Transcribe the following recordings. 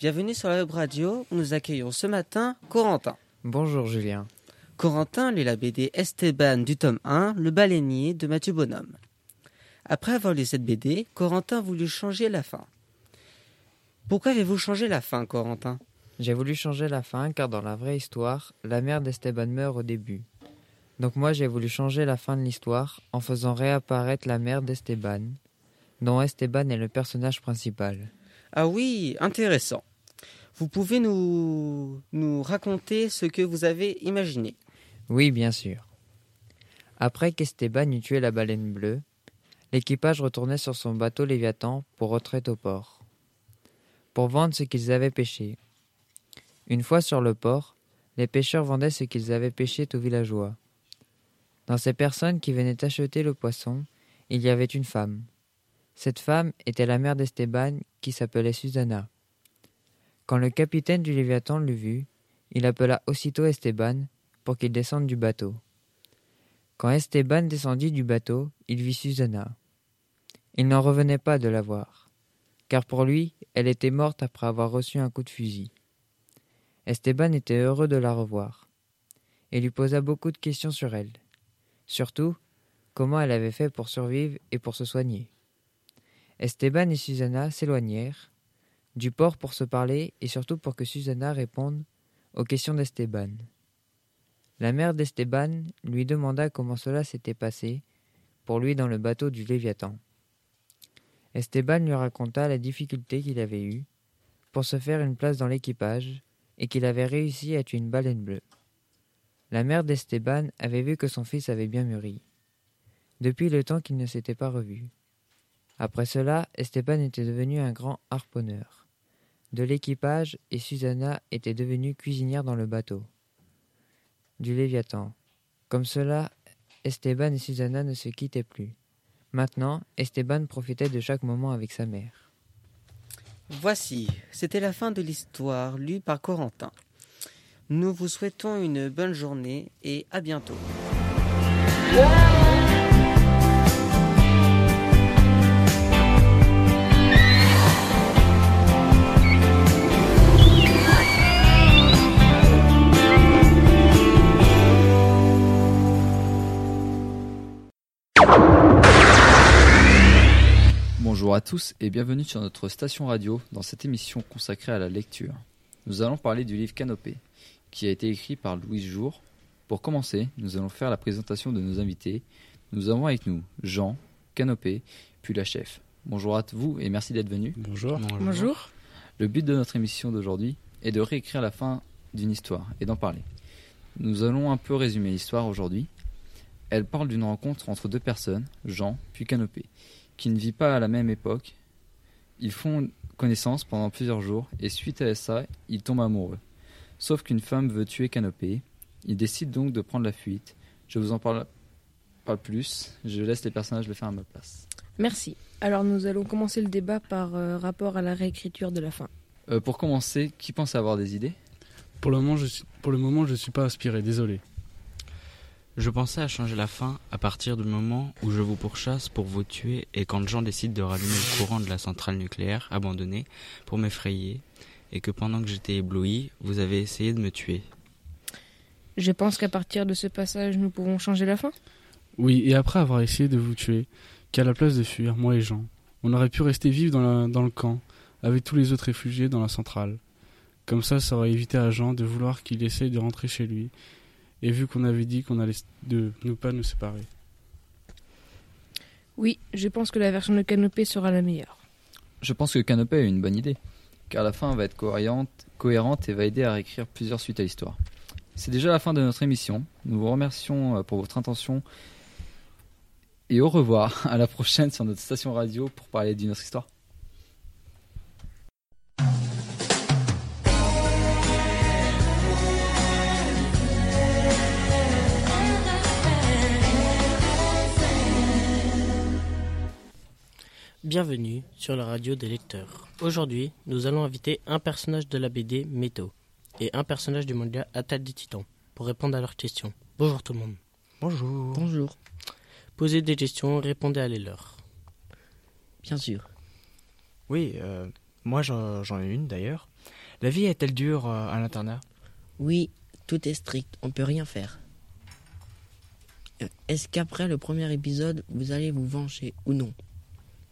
Bienvenue sur la web radio où nous accueillons ce matin Corentin. Bonjour Julien. Corentin lit la BD Esteban du tome 1, Le baleinier de Mathieu Bonhomme. Après avoir lu cette BD, Corentin voulut changer la fin. Pourquoi avez-vous changé la fin, Corentin? J'ai voulu changer la fin car dans la vraie histoire, la mère d'Esteban meurt au début. Donc moi j'ai voulu changer la fin de l'histoire en faisant réapparaître la mère d'Esteban, dont Esteban est le personnage principal. Ah oui, intéressant. Vous pouvez nous, raconter ce que vous avez imaginé Oui, bien sûr. Après qu'Esteban eut tué la baleine bleue, l'équipage retournait sur son bateau Léviathan pour rentrer au port, pour vendre ce qu'ils avaient pêché. Une fois sur le port, les pêcheurs vendaient ce qu'ils avaient pêché aux villageois. Dans ces personnes qui venaient acheter le poisson, il y avait une femme. Cette femme était la mère d'Esteban qui s'appelait Susanna. Quand le capitaine du Léviathan l'eut vue, il appela aussitôt Esteban pour qu'il descende du bateau. Quand Esteban descendit du bateau, il vit Susanna. Il n'en revenait pas de la voir, car pour lui, elle était morte après avoir reçu un coup de fusil. Esteban était heureux de la revoir, et lui posa beaucoup de questions sur elle. Surtout, comment elle avait fait pour survivre et pour se soigner. Esteban et Susanna s'éloignèrent du port pour se parler et surtout pour que Susanna réponde aux questions d'Esteban. La mère d'Esteban lui demanda comment cela s'était passé pour lui dans le bateau du Léviathan. Esteban lui raconta la difficulté qu'il avait eue pour se faire une place dans l'équipage et qu'il avait réussi à tuer une baleine bleue. La mère d'Esteban avait vu que son fils avait bien mûri, depuis le temps qu'ils ne s'étaient pas revus. Après cela, Esteban était devenu un grand harponneur de l'équipage et Susanna était devenue cuisinière dans le bateau du Léviathan. Comme cela, Esteban et Susanna ne se quittaient plus. Maintenant, Esteban profitait de chaque moment avec sa mère. Voici, c'était la fin de l'histoire lue par Corentin. Nous vous souhaitons une bonne journée et à bientôt. Bonjour à tous et bienvenue sur notre station radio dans cette émission consacrée à la lecture. Nous allons parler du livre Canopée, qui a été écrit par Louise Jour. Pour commencer, nous allons faire la présentation de nos invités. Nous avons avec nous Jean, Canopée, puis la chef. Bonjour à vous et merci d'être venu. Bonjour. Bonjour. Le but de notre émission d'aujourd'hui est de réécrire la fin d'une histoire et d'en parler. Nous allons un peu résumer l'histoire aujourd'hui. Elle parle d'une rencontre entre deux personnes, Jean puis Canopée, qui ne vit pas à la même époque. Ils font connaissance pendant plusieurs jours et suite à ça, ils tombent amoureux. Sauf qu'une femme veut tuer Canopée. Ils décident donc de prendre la fuite. Je vous en parle pas plus. Je laisse les personnages le faire à ma place. Merci. Alors nous allons commencer le débat par euh, rapport à la réécriture de la fin. Euh, pour commencer, qui pense avoir des idées? Pour le moment, je suis, pour le moment, je suis pas inspiré, désolé. Je pensais à changer la fin à partir du moment où je vous pourchasse pour vous tuer et quand Jean décide de rallumer le courant de la centrale nucléaire abandonnée pour m'effrayer et que pendant que j'étais ébloui, vous avez essayé de me tuer. Je pense qu'à partir de ce passage, nous pouvons changer la fin. Oui, et après avoir essayé de vous tuer, qu'à la place de fuir, moi et Jean, on aurait pu rester vivre dans, la- dans le camp, avec tous les autres réfugiés dans la centrale. Comme ça, ça aurait évité à Jean de vouloir qu'il essaye de rentrer chez lui, et vu qu'on avait dit qu'on allait de ne pas nous séparer. Oui, je pense que la version de Canopée sera la meilleure. Je pense que Canopée a une bonne idée, car la fin va être cohérente, cohérente et va aider à réécrire plusieurs suites à l'histoire. C'est déjà la fin de notre émission. Nous vous remercions euh, pour votre intention et au revoir à la prochaine sur notre station radio pour parler d'une autre histoire. Bienvenue sur la radio des lecteurs. Aujourd'hui, nous allons inviter un personnage de la BD Méto et un personnage du manga Attaque des Titans pour répondre à leurs questions. Bonjour tout le monde. Bonjour. Bonjour. Posez des questions, répondez à les leurs. Bien sûr. Oui, euh, Moi, j'en ai une d'ailleurs. La vie est-elle dure euh, à l'internat? Oui, tout est strict, on peut rien faire. Euh, Est-ce qu'après le premier épisode, vous allez vous venger ou non?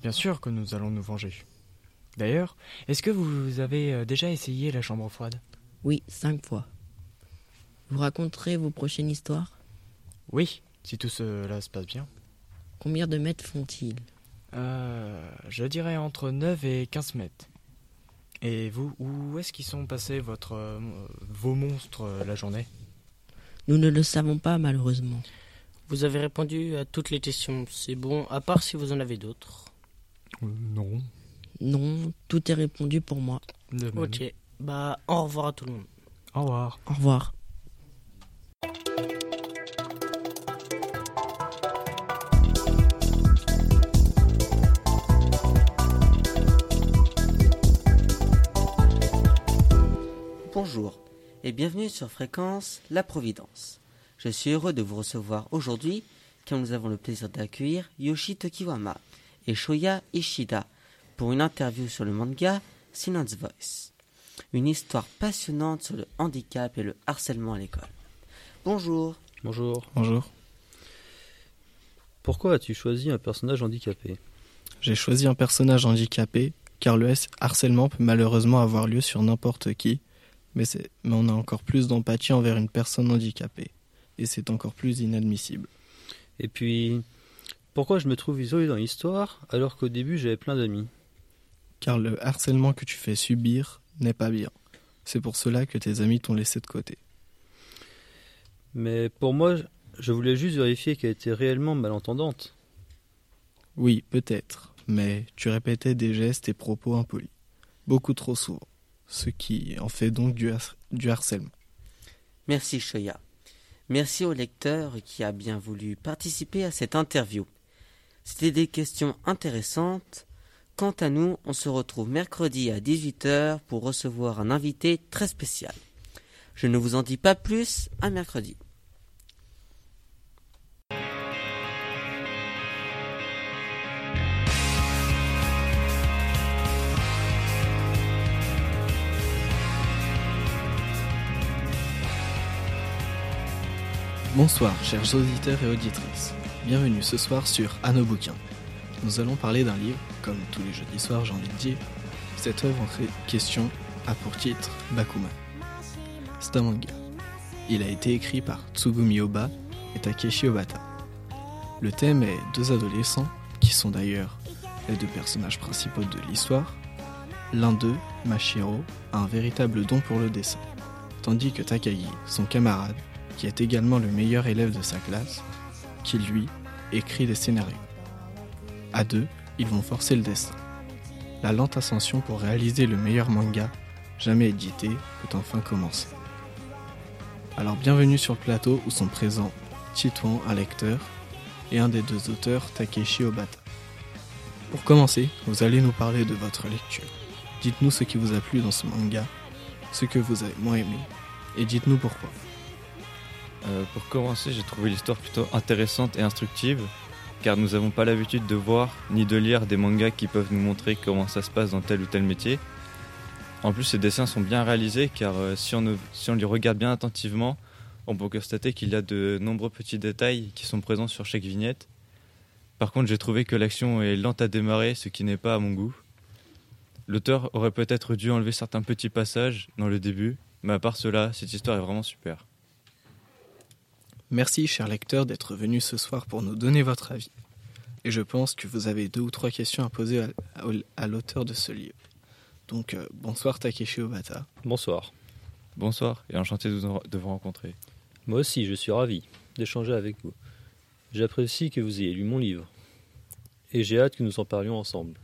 Bien sûr que nous allons nous venger. D'ailleurs, est-ce que vous avez euh, déjà essayé la chambre froide? Oui, cinq fois. Vous raconterez vos prochaines histoires? Oui, si tout cela se passe bien. Combien de mètres font-ils? Euh, je dirais entre 9 et 15 mètres. Et vous, où est-ce qu'ils sont passés votre, euh, vos monstres euh, la journée? Nous ne le savons pas malheureusement. Vous avez répondu à toutes les questions, c'est bon, à part si vous en avez d'autres. Non. Non, tout est répondu pour moi. De même. Ok, bah au revoir à tout le monde. Au revoir. Au revoir. Bonjour et bienvenue sur Fréquence La Providence. Je suis heureux de vous recevoir aujourd'hui car nous avons le plaisir d'accueillir Yoshi Tokiwama et Shoya Ishida pour une interview sur le manga Silence Voice. Une histoire passionnante sur le handicap et le harcèlement à l'école. Bonjour. Bonjour. Bonjour. Pourquoi as-tu choisi un personnage handicapé? J'ai choisi un personnage handicapé car le S- harcèlement peut malheureusement avoir lieu sur n'importe qui, mais, c'est- mais on a encore plus d'empathie envers une personne handicapée, et c'est encore plus inadmissible. Et puis, pourquoi je me trouve isolé dans l'histoire alors qu'au début j'avais plein d'amis? Car le harcèlement que tu fais subir n'est pas bien. C'est pour cela que tes amis t'ont laissé de côté. Mais pour moi, je voulais juste vérifier qu'elle était réellement malentendante. Oui, peut-être, mais tu répétais des gestes et propos impolis, beaucoup trop souvent, ce qui en fait donc du, har- du harcèlement. Merci Shoya. Merci au lecteur qui a bien voulu participer à cette interview. C'était des questions intéressantes. Quant à nous, on se retrouve mercredi à 18h pour recevoir un invité très spécial. Je ne vous en dis pas plus, à mercredi. Bonsoir, chers auditeurs et auditrices. Bienvenue ce soir sur Bouquin. Nous allons parler d'un livre, comme tous les jeudis soirs, j'ai envie de dire. Cette œuvre en question a pour titre Bakuman. C'est un manga. Il a été écrit par Tsugumi Oba et Takeshi Obata. Le thème est deux adolescents, qui sont d'ailleurs les deux personnages principaux de l'histoire. L'un d'eux, Mashiro, a un véritable don pour le dessin, tandis que Takagi, son camarade, qui est également le meilleur élève de sa classe, qui lui écrit des scénarios. À deux, ils vont forcer le destin. La lente ascension pour réaliser le meilleur manga jamais édité peut enfin commencer. Alors bienvenue sur le plateau où sont présents Titouan, un lecteur, et un des deux auteurs, Takeshi Obata. Pour commencer, vous allez nous parler de votre lecture. Dites-nous ce qui vous a plu dans ce manga, ce que vous avez moins aimé, et dites-nous pourquoi. Euh, pour commencer, j'ai trouvé l'histoire plutôt intéressante et instructive, car nous n'avons pas l'habitude de voir ni de lire des mangas qui peuvent nous montrer comment ça se passe dans tel ou tel métier. En plus, ces dessins sont bien réalisés, car euh, si, on si on les regarde bien attentivement, on peut constater qu'il y a de nombreux petits détails qui sont présents sur chaque vignette. Par contre, j'ai trouvé que l'action est lente à démarrer, ce qui n'est pas à mon goût. L'auteur aurait peut-être dû enlever certains petits passages dans le début, mais à part cela, cette histoire est vraiment super. Merci, cher lecteur, d'être venu ce soir pour nous donner votre avis. Et je pense que vous avez deux ou trois questions à poser à, à- à l'auteur de ce livre. Donc, euh, bonsoir Takeshi Obata. Bonsoir. Bonsoir et enchanté de vous- de vous rencontrer. Moi aussi, je suis ravi d'échanger avec vous. J'apprécie que vous ayez lu mon livre. Et j'ai hâte que nous en parlions ensemble.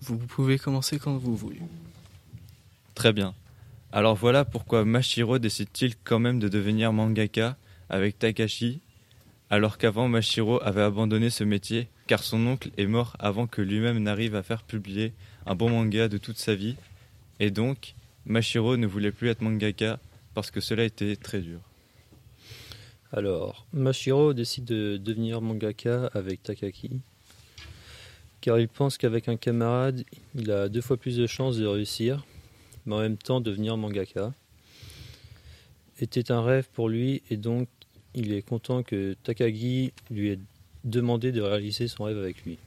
Vous pouvez commencer quand vous voulez. Très bien. Alors voilà pourquoi Mashiro décide-t-il quand même de devenir mangaka avec Takashi, alors qu'avant Mashiro avait abandonné ce métier car son oncle est mort avant que lui-même n'arrive à faire publier un bon manga de toute sa vie, et donc Mashiro ne voulait plus être mangaka parce que cela était très dur. Alors, Mashiro décide de devenir mangaka avec Takaki. car il pense qu'avec un camarade, il a deux fois plus de chances de réussir, mais en même temps devenir mangaka. Était un rêve pour lui et donc il est content que Takagi lui ait demandé de réaliser son rêve avec lui.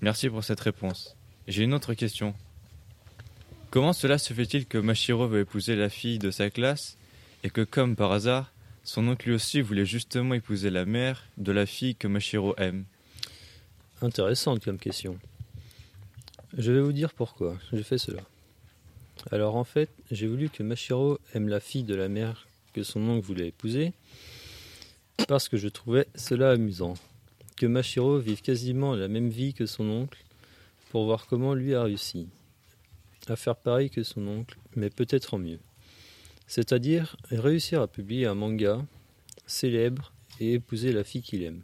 Merci pour cette réponse. J'ai une autre question. Comment cela se fait-il que Mashiro veut épouser la fille de sa classe et que, comme par hasard, son oncle lui aussi voulait justement épouser la mère de la fille que Mashiro aime? Intéressante comme question. Je vais vous dire pourquoi j'ai fait cela. Alors en fait, j'ai voulu que Mashiro aime la fille de la mère que son oncle voulait épouser, parce que je trouvais cela amusant. Que Mashiro vive quasiment la même vie que son oncle, pour voir comment lui a réussi à faire pareil que son oncle, mais peut-être en mieux. C'est-à-dire réussir à publier un manga célèbre et épouser la fille qu'il aime.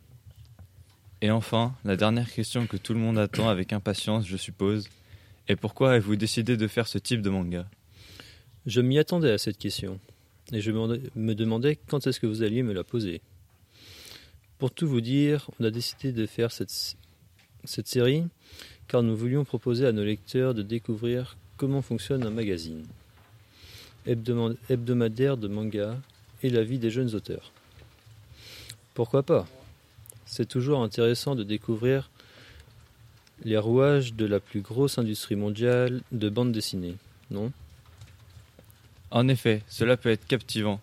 Et enfin, la dernière question que tout le monde attend avec impatience, je suppose, est pourquoi avez-vous décidé de faire ce type de manga? Je m'y attendais à cette question, et je me demandais quand est-ce que vous alliez me la poser. Pour tout vous dire, on a décidé de faire cette série car nous voulions proposer à nos lecteurs de découvrir comment fonctionne un magazine hebdomadaire de manga et la vie des jeunes auteurs. Pourquoi pas? C'est toujours intéressant de découvrir les rouages de la plus grosse industrie mondiale de bande dessinée, non? En effet, cela peut être captivant.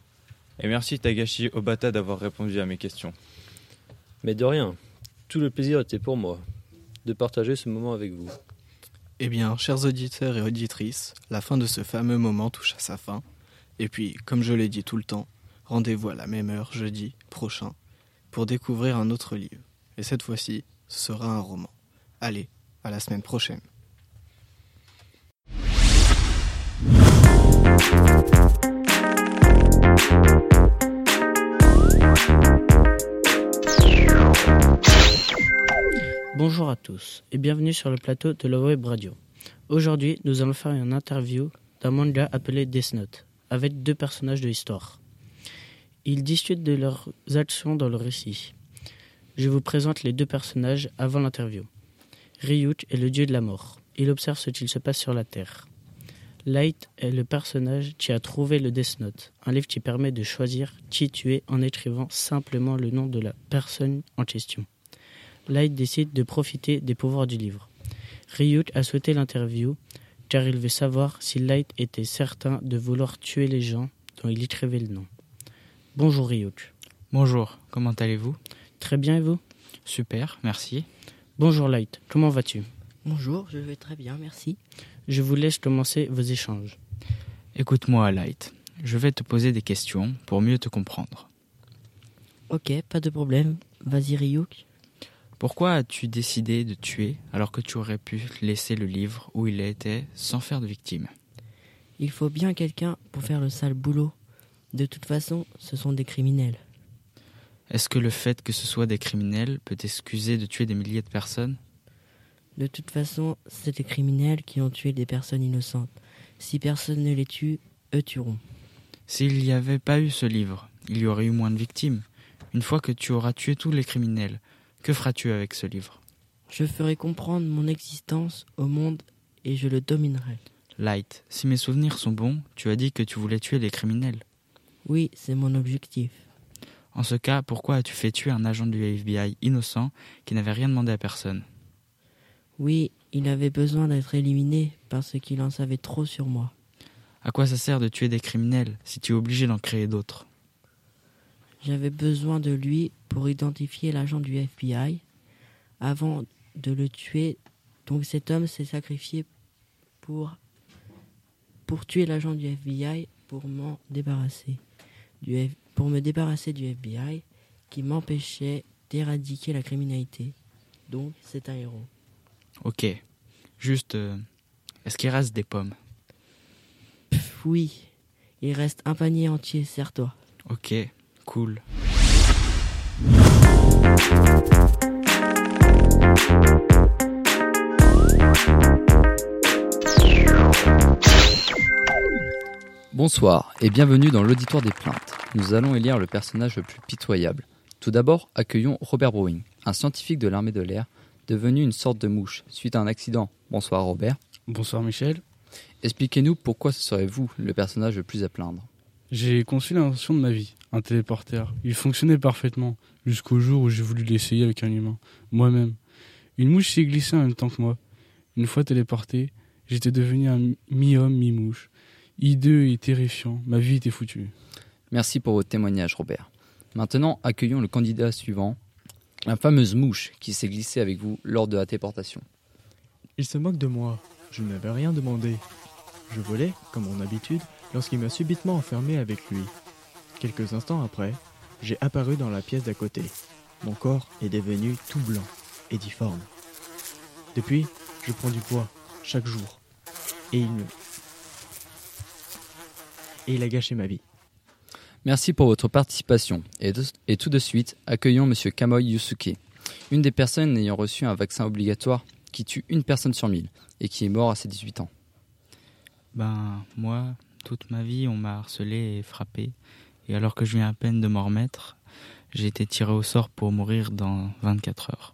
Et merci Tagashi Obata d'avoir répondu à mes questions. Mais de rien, tout le plaisir était pour moi de partager ce moment avec vous. Eh bien, chers auditeurs et auditrices, la fin de ce fameux moment touche à sa fin. Et puis, comme je l'ai dit tout le temps, rendez-vous à la même heure jeudi prochain pour découvrir un autre livre. Et cette fois-ci, ce sera un roman. Allez, à la semaine prochaine. Bonjour à tous et bienvenue sur le plateau de la web radio. Aujourd'hui, nous allons faire une interview d'un manga appelé Death Note avec deux personnages de l'histoire. Ils discutent de leurs actions dans le récit. Je vous présente les deux personnages avant l'interview. Ryuk est le dieu de la mort. Il observe ce qu'il se passe sur la Terre. Light est le personnage qui a trouvé le Death Note, un livre qui permet de choisir qui tuer en écrivant simplement le nom de la personne en question. Light décide de profiter des pouvoirs du livre. Ryuk a souhaité l'interview car il veut savoir si Light était certain de vouloir tuer les gens dont il écrivait le nom. Bonjour Ryuk. Bonjour, comment allez-vous? Très bien et vous? Super, merci. Bonjour Light, comment vas-tu? Bonjour, je vais très bien, merci. Je vous laisse commencer vos échanges. Écoute-moi Light, je vais te poser des questions pour mieux te comprendre. Ok, pas de problème. Vas-y Ryuk. Pourquoi as-tu décidé de tuer alors que tu aurais pu laisser le livre où il était sans faire de victime? Il faut bien quelqu'un pour faire le sale boulot. De toute façon, ce sont des criminels. Est-ce que le fait que ce soit des criminels peut t'excuser de tuer des milliers de personnes? De toute façon, c'est des criminels qui ont tué des personnes innocentes. Si personne ne les tue, eux tueront. S'il n'y avait pas eu ce livre, il y aurait eu moins de victimes. Une fois que tu auras tué tous les criminels, que feras-tu avec ce livre? Je ferai comprendre mon existence au monde et je le dominerai. Light, si mes souvenirs sont bons, tu as dit que tu voulais tuer les criminels. Oui, c'est mon objectif. En ce cas, pourquoi as-tu fait tuer un agent du FBI innocent qui n'avait rien demandé à personne? Oui, il avait besoin d'être éliminé parce qu'il en savait trop sur moi. À quoi ça sert de tuer des criminels si tu es obligé d'en créer d'autres? J'avais besoin de lui pour identifier l'agent du FBI avant de le tuer. Donc cet homme s'est sacrifié pour, pour tuer l'agent du FBI pour m'en débarrasser. Du, pour me débarrasser du FBI qui m'empêchait d'éradiquer la criminalité. Donc c'est un héros. Ok. Juste, euh, est-ce qu'il reste des pommes? Pff, Oui. Il reste un panier entier, serre-toi. Ok, cool. Bonsoir et bienvenue dans l'auditoire des plaintes. Nous allons élire le personnage le plus pitoyable. Tout d'abord, accueillons Robert Browning, un scientifique de l'armée de l'air devenu une sorte de mouche suite à un accident. Bonsoir Robert. Bonsoir Michel. Expliquez-nous pourquoi ce serait vous le personnage le plus à plaindre. J'ai conçu l'invention de ma vie, un téléporteur. Il fonctionnait parfaitement, jusqu'au jour où j'ai voulu l'essayer avec un humain, moi-même. Une mouche s'est glissée en même temps que moi. Une fois téléporté, j'étais devenu un mi-homme, mi-mouche. Hideux et terrifiant, ma vie était foutue. Merci pour votre témoignage Robert. Maintenant, accueillons le candidat suivant, la fameuse mouche qui s'est glissée avec vous lors de la téléportation. Il se moque de moi. Je n'avais rien demandé. Je volais, comme mon habitude, lorsqu'il m'a subitement enfermé avec lui. Quelques instants après, j'ai apparu dans la pièce d'à côté. Mon corps est devenu tout blanc et difforme. Depuis, je prends du poids, chaque jour. Et il me... Et il a gâché ma vie. Merci pour votre participation. Et, de- et tout de suite, accueillons Monsieur Kamoi Yusuke, une des personnes ayant reçu un vaccin obligatoire qui tue une personne sur mille et qui est mort à ses 18 ans. Ben, moi, toute ma vie, on m'a harcelé et frappé. Et alors que je viens à peine de m'en remettre, j'ai été tiré au sort pour mourir dans 24 heures.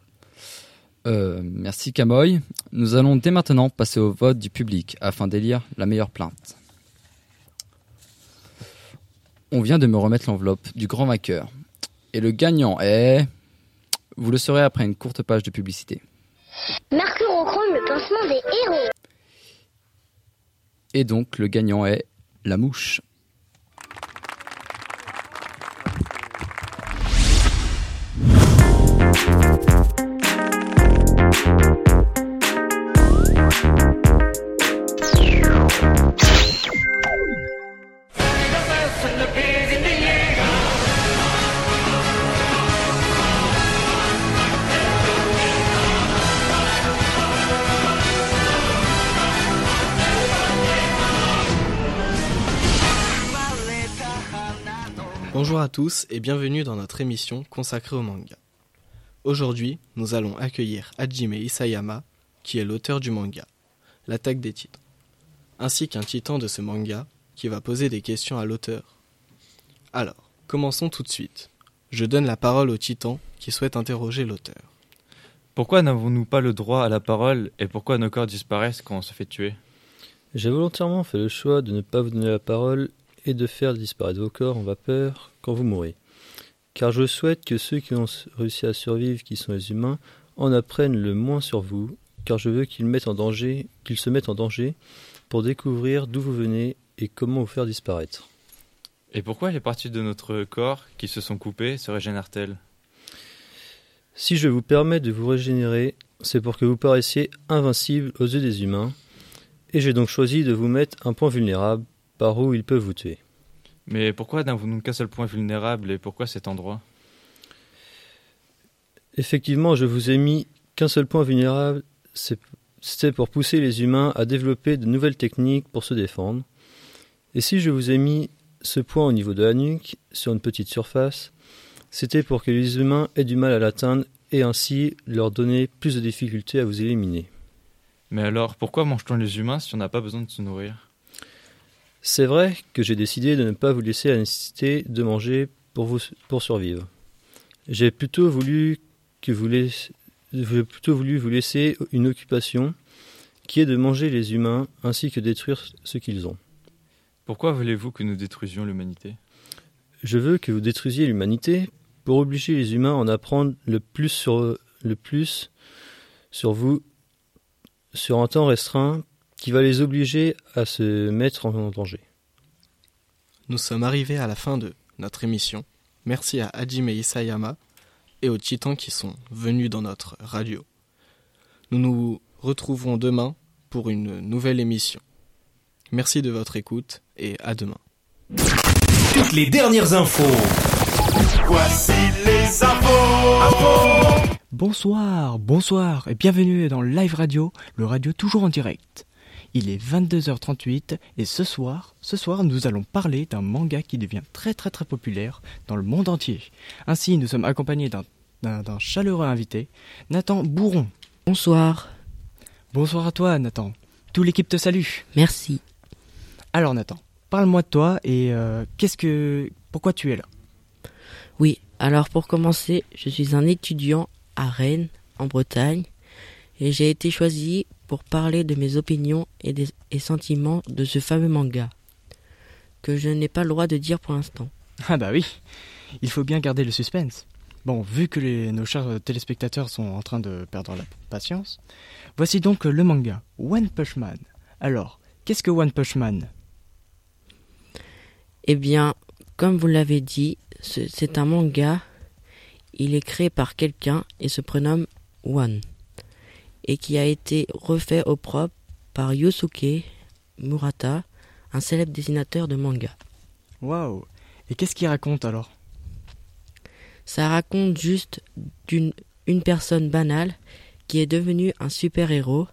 Euh, merci Kamoy. Nous allons dès maintenant passer au vote du public afin d'élire la meilleure plainte. On vient de me remettre l'enveloppe du grand vainqueur. Et le gagnant est... Vous le saurez après une courte page de publicité. Mercurochrome, le pansement des héros. Et donc le gagnant est la mouche. Bonjour à tous et bienvenue dans notre émission consacrée au manga. Aujourd'hui, nous allons accueillir Hajime Isayama, qui est l'auteur du manga, L'attaque des titans, ainsi qu'un titan de ce manga qui va poser des questions à l'auteur. Alors, commençons tout de suite. Je donne la parole au titan qui souhaite interroger l'auteur. Pourquoi n'avons-nous pas le droit à la parole et pourquoi nos corps disparaissent quand on se fait tuer? J'ai volontairement fait le choix de ne pas vous donner la parole et de faire disparaître vos corps en vapeur quand vous mourrez. Car je souhaite que ceux qui ont réussi à survivre, qui sont les humains, en apprennent le moins sur vous, car je veux qu'ils mettent en danger, qu'ils se mettent en danger pour découvrir d'où vous venez et comment vous faire disparaître. Et pourquoi les parties de notre corps qui se sont coupées se régénèrent-elles? Si je vous permets de vous régénérer, c'est pour que vous paraissiez invincible aux yeux des humains, et j'ai donc choisi de vous mettre un point vulnérable par où ils peuvent vous tuer. Mais pourquoi n'avons-nous qu'un seul point vulnérable et pourquoi cet endroit? Effectivement, je vous ai mis qu'un seul point vulnérable, c'est- c'était pour pousser les humains à développer de nouvelles techniques pour se défendre. Et si je vous ai mis ce point au niveau de la nuque, sur une petite surface, c'était pour que les humains aient du mal à l'atteindre et ainsi leur donner plus de difficultés à vous éliminer. Mais alors, pourquoi mange-t-on les humains si on n'a pas besoin de se nourrir? C'est vrai que j'ai décidé de ne pas vous laisser la nécessité de manger pour, vous, pour survivre. J'ai plutôt voulu que vous laiss- j'ai plutôt voulu vous laisser une occupation qui est de manger les humains ainsi que détruire ce qu'ils ont. Pourquoi voulez-vous que nous détruisions l'humanité? Je veux que vous détruisiez l'humanité pour obliger les humains à en apprendre le plus sur, le plus sur vous sur un temps restreint qui va les obliger à se mettre en danger. Nous sommes arrivés à la fin de notre émission. Merci à Hajime Isayama et aux titans qui sont venus dans notre radio. Nous nous retrouverons demain pour une nouvelle émission. Merci de votre écoute et à demain. Toutes les dernières infos. Voici les infos. Bonsoir, bonsoir et bienvenue dans Live Radio, le radio toujours en direct. Il est 22h38 et ce soir, ce soir nous allons parler d'un manga qui devient très très très populaire dans le monde entier. Ainsi, nous sommes accompagnés d'un chaleureux invité, Nathan Bourron. Bonsoir. Bonsoir à toi Nathan. Toute l'équipe te salue. Merci. Alors Nathan, parle-moi de toi et euh, qu'est-ce que pourquoi tu es là? Oui, alors pour commencer, je suis un étudiant à Rennes, en Bretagne. Et j'ai été choisi pour parler de mes opinions et, des, et sentiments de ce fameux manga, que je n'ai pas le droit de dire pour l'instant. Ah bah oui, il faut bien garder le suspense. Bon, vu que les- nos chers téléspectateurs sont en train de perdre la patience, voici donc le manga One Punch Man. Alors, qu'est-ce que One Punch Man? Eh bien, comme vous l'avez dit, ce- c'est un manga. Il est créé par quelqu'un et se prénomme One. Et qui a été refait au propre par Yosuke Murata, un célèbre dessinateur de manga. Waouh Et qu'est-ce qu'il raconte alors? Ça raconte juste d'une une personne banale qui est devenue un super-héros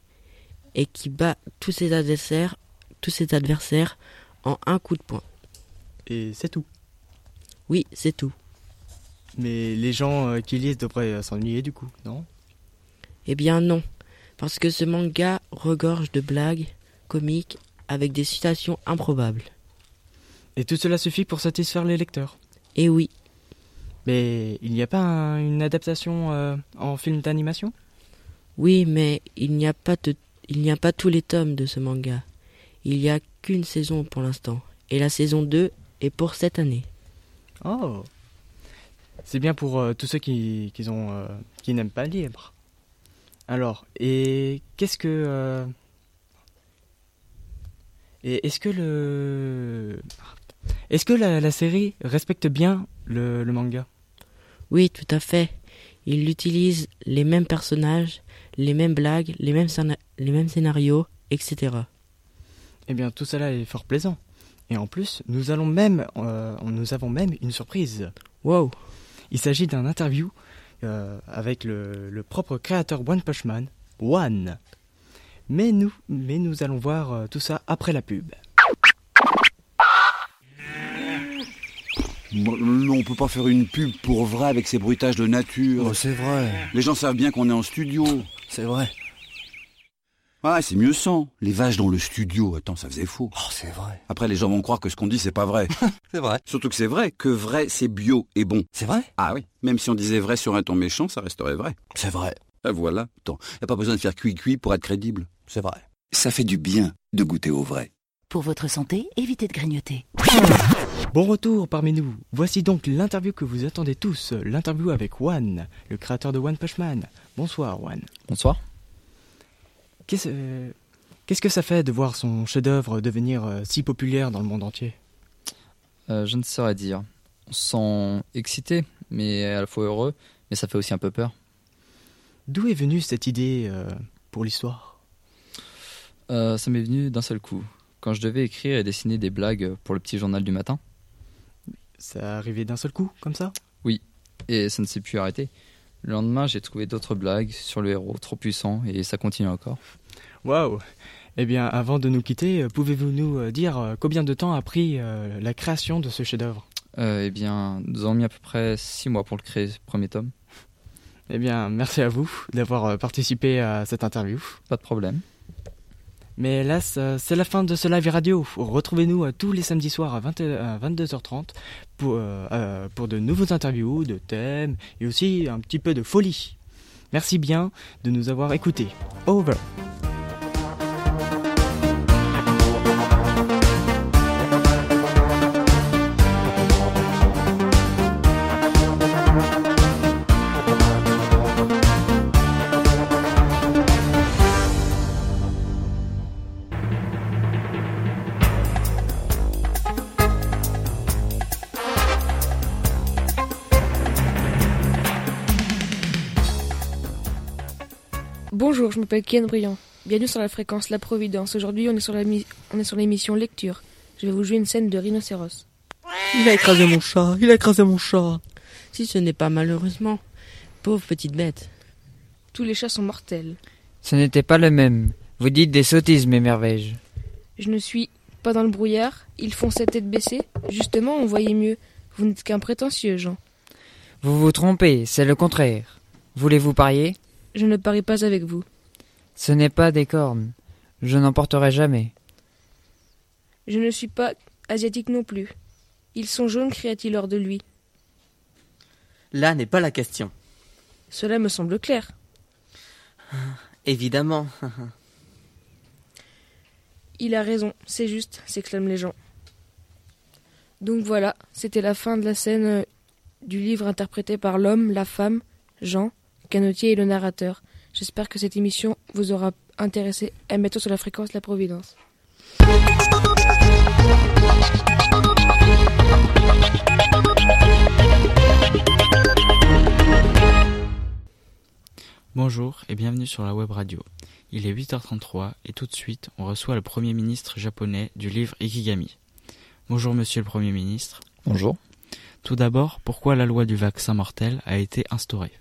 et qui bat tous ses adversaires, tous ses adversaires en un coup de poing. Et c'est tout? Oui, c'est tout. Mais les gens euh, qui lisent devraient s'ennuyer du coup, non? Eh bien non, parce que ce manga regorge de blagues comiques avec des citations improbables. Et tout cela suffit pour satisfaire les lecteurs Et oui, Mais il n'y a pas un- une adaptation euh, en film d'animation? Oui, mais il n'y a pas de- il n'y a pas tous les tomes de ce manga. Il n'y a qu'une saison pour l'instant, et la saison 2 est pour cette année. Oh C'est bien pour euh, tous ceux qui, qui, ont, euh, qui n'aiment pas lire. Alors, et qu'est-ce que... euh, Et est-ce que le... Est-ce que la, la série respecte bien le, le manga? Oui, tout à fait. Il utilise les mêmes personnages, les mêmes blagues, les mêmes, scéna- les mêmes scénarios, etc. Eh bien, tout cela est fort plaisant. Et en plus, nous allons même, euh, nous avons même une surprise. Wow Il s'agit d'un interview euh, avec le, le propre créateur One Punch Man, One. Mais nous, mais nous allons voir euh, tout ça après la pub. Non, on peut pas faire une pub pour vrai avec ces bruitages de nature. Oh, c'est vrai. Les gens savent bien qu'on est en studio. C'est vrai. Ouais, c'est mieux sans. Les vaches dans le studio, attends, ça faisait faux. Oh, c'est vrai. Après, les gens vont croire que ce qu'on dit, c'est pas vrai. C'est vrai. Surtout que c'est vrai, que vrai, c'est bio et bon. C'est vrai? Ah oui. Même si on disait vrai sur un ton méchant, ça resterait vrai. C'est vrai. Ah, voilà. Attends, y a pas besoin de faire cuit-cuit pour être crédible. C'est vrai. Ça fait du bien de goûter au vrai. Pour votre santé, évitez de grignoter. Bon retour parmi nous. Voici donc l'interview que vous attendez tous, l'interview avec One, le créateur de One Punch Man. Bonsoir One. Bonsoir. Qu'est-ce euh, qu'est-ce que ça fait de voir son chef-d'œuvre devenir euh, si populaire dans le monde entier? Euh, je ne saurais dire. On se sent excité, mais à la fois heureux, mais ça fait aussi un peu peur. D'où est venue cette idée pour l'histoire? Ça m'est venu d'un seul coup. Quand je devais écrire et dessiner des blagues pour le petit journal du matin. Ça arrivait d'un seul coup, comme ça? Oui, et ça ne s'est plus arrêté. Le lendemain, j'ai trouvé d'autres blagues sur le héros trop puissant et ça continue encore. Waouh Eh bien, avant de nous quitter, euh, pouvez-vous nous euh, dire euh, combien de temps a pris la création de ce chef-d'œuvre? Euh, eh bien, nous avons mis à peu près six mois pour le créer, ce premier tome. Eh bien, merci à vous d'avoir participé à cette interview. Pas de problème. Mais hélas, c'est la fin de ce live radio. Retrouvez-nous euh, tous les samedis soirs à, 20 à 22h30 pour, euh, euh, pour de nouveaux interviews, de thèmes et aussi un petit peu de folie. Merci bien de nous avoir écoutés. Over. Bonjour, je m'appelle Kian Briand. Bienvenue sur la fréquence La Providence. Aujourd'hui, on est sur la on est sur l'émission Lecture. Je vais vous jouer une scène de rhinocéros. Il a écrasé mon chat, il a écrasé mon chat. Si ce n'est pas malheureusement, pauvre petite bête. Tous les chats sont mortels. Ce n'était pas le même. Vous dites des sottises, m'émerveille-je. Je ne suis pas dans le brouillard. Ils font cette tête baissée. Justement, on voyait mieux. Vous n'êtes qu'un prétentieux, Jean. Vous vous trompez, c'est le contraire. Voulez-vous parier? Je ne parie pas avec vous. Ce n'est pas des cornes. Je n'en porterai jamais. Je ne suis pas asiatique non plus. Ils sont jaunes, cria-t-il hors de lui? Là n'est pas la question. Cela me semble clair. Évidemment. Il a raison, c'est juste, s'exclament les gens. Donc voilà, c'était la fin de la scène euh, du livre interprété par l'homme, la femme, Jean, Canotier et le narrateur. J'espère que cette émission vous aura intéressé. À bientôt sur la fréquence La Providence. Bonjour et bienvenue sur la web radio. Il est 8h33 et tout de suite on reçoit le Premier ministre japonais du livre Ikigami. Bonjour Monsieur le Premier ministre. Bonjour. Tout d'abord, pourquoi la loi du vaccin mortel a été instaurée?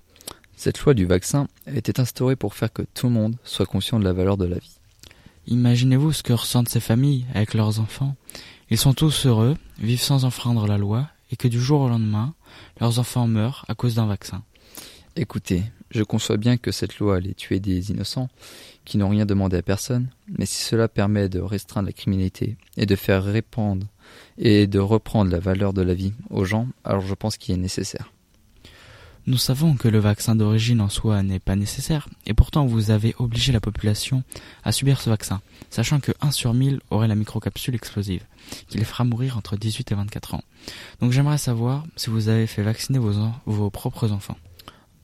Cette loi du vaccin a été instaurée pour faire que tout le monde soit conscient de la valeur de la vie. Imaginez-vous ce que ressentent ces familles avec leurs enfants. Ils sont tous heureux, vivent sans enfreindre la loi, et que du jour au lendemain, leurs enfants meurent à cause d'un vaccin. Écoutez, je conçois bien que cette loi allait tuer des innocents qui n'ont rien demandé à personne, mais si cela permet de restreindre la criminalité et de faire répandre et de reprendre la valeur de la vie aux gens, alors je pense qu'il est nécessaire. Nous savons que le vaccin d'origine en soi n'est pas nécessaire, et pourtant vous avez obligé la population à subir ce vaccin, sachant que 1 sur 1000 aurait la microcapsule explosive, qui les fera mourir entre 18 et 24 ans. Donc j'aimerais savoir si vous avez fait vacciner vos, en- vos propres enfants.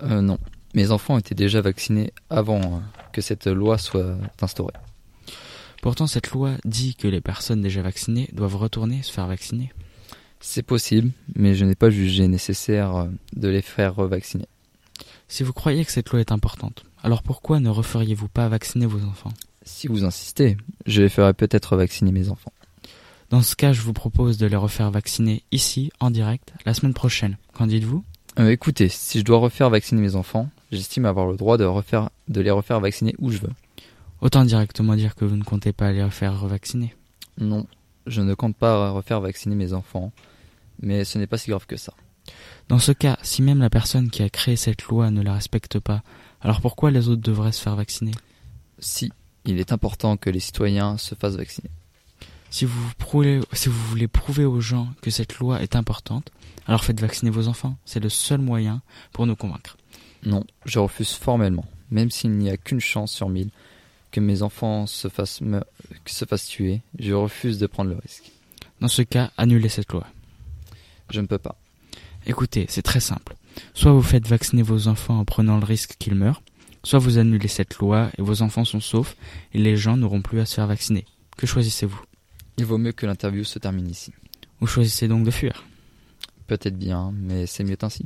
Euh, non, mes enfants étaient déjà vaccinés avant euh, que cette loi soit instaurée. Pourtant cette loi dit que les personnes déjà vaccinées doivent retourner se faire vacciner. C'est possible, mais je n'ai pas jugé nécessaire euh, de les faire revacciner. Si vous croyez que cette loi est importante, alors pourquoi ne referiez-vous pas vacciner vos enfants? Si vous insistez, je les ferai peut-être vacciner mes enfants. Dans ce cas, je vous propose de les refaire vacciner ici, en direct, la semaine prochaine. Qu'en dites-vous? Euh, écoutez, si je dois refaire vacciner mes enfants, j'estime avoir le droit de, refaire, de les refaire vacciner où je veux. Autant directement dire que vous ne comptez pas les refaire revacciner. Non, je ne compte pas refaire vacciner mes enfants, mais ce n'est pas si grave que ça. Dans ce cas, si même la personne qui a créé cette loi ne la respecte pas, alors pourquoi les autres devraient se faire vacciner? Si, il est important que les citoyens se fassent vacciner. si vous, prouvez- si vous voulez prouver aux gens que cette loi est importante, alors faites vacciner vos enfants. C'est le seul moyen pour nous convaincre. Non, je refuse formellement, même s'il n'y a qu'une chance sur mille que mes enfants se fassent, me- se fassent tuer, je refuse de prendre le risque. Dans ce cas, annulez cette loi. Je ne peux pas. Écoutez, c'est très simple. Soit vous faites vacciner vos enfants en prenant le risque qu'ils meurent, soit vous annulez cette loi et vos enfants sont saufs et les gens n'auront plus à se faire vacciner. Que choisissez-vous? Il vaut mieux que l'interview se termine ici. Vous choisissez donc de fuir. Peut-être bien, mais c'est mieux ainsi.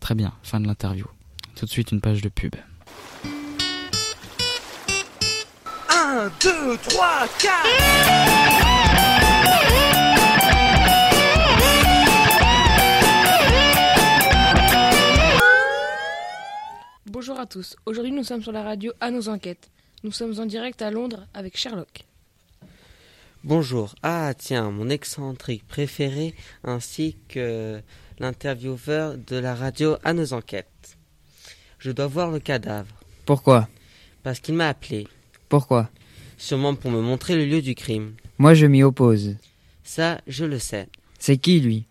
Très bien, fin de l'interview. Tout de suite une page de pub. 1, 2, 3, 4 Bonjour à tous. Aujourd'hui, nous sommes sur la radio à nos enquêtes. Nous sommes en direct à Londres avec Sherlock. Bonjour. Ah tiens, mon excentrique préféré ainsi que l'intervieweur de la radio à nos enquêtes. Je dois voir le cadavre. Pourquoi? Parce qu'il m'a appelé. Pourquoi? Sûrement pour me montrer le lieu du crime. Moi je m'y oppose. Ça, je le sais. C'est qui lui?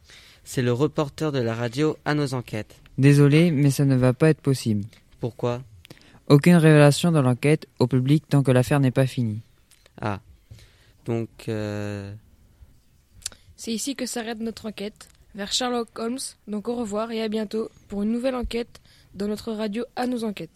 C'est le reporter de la radio à nos enquêtes. Désolé, mais ça ne va pas être possible. Pourquoi? Aucune révélation dans l'enquête au public tant que l'affaire n'est pas finie. Ah. Donc, euh... C'est ici que s'arrête notre enquête vers Sherlock Holmes. Donc au revoir et à bientôt pour une nouvelle enquête dans notre radio à nos enquêtes.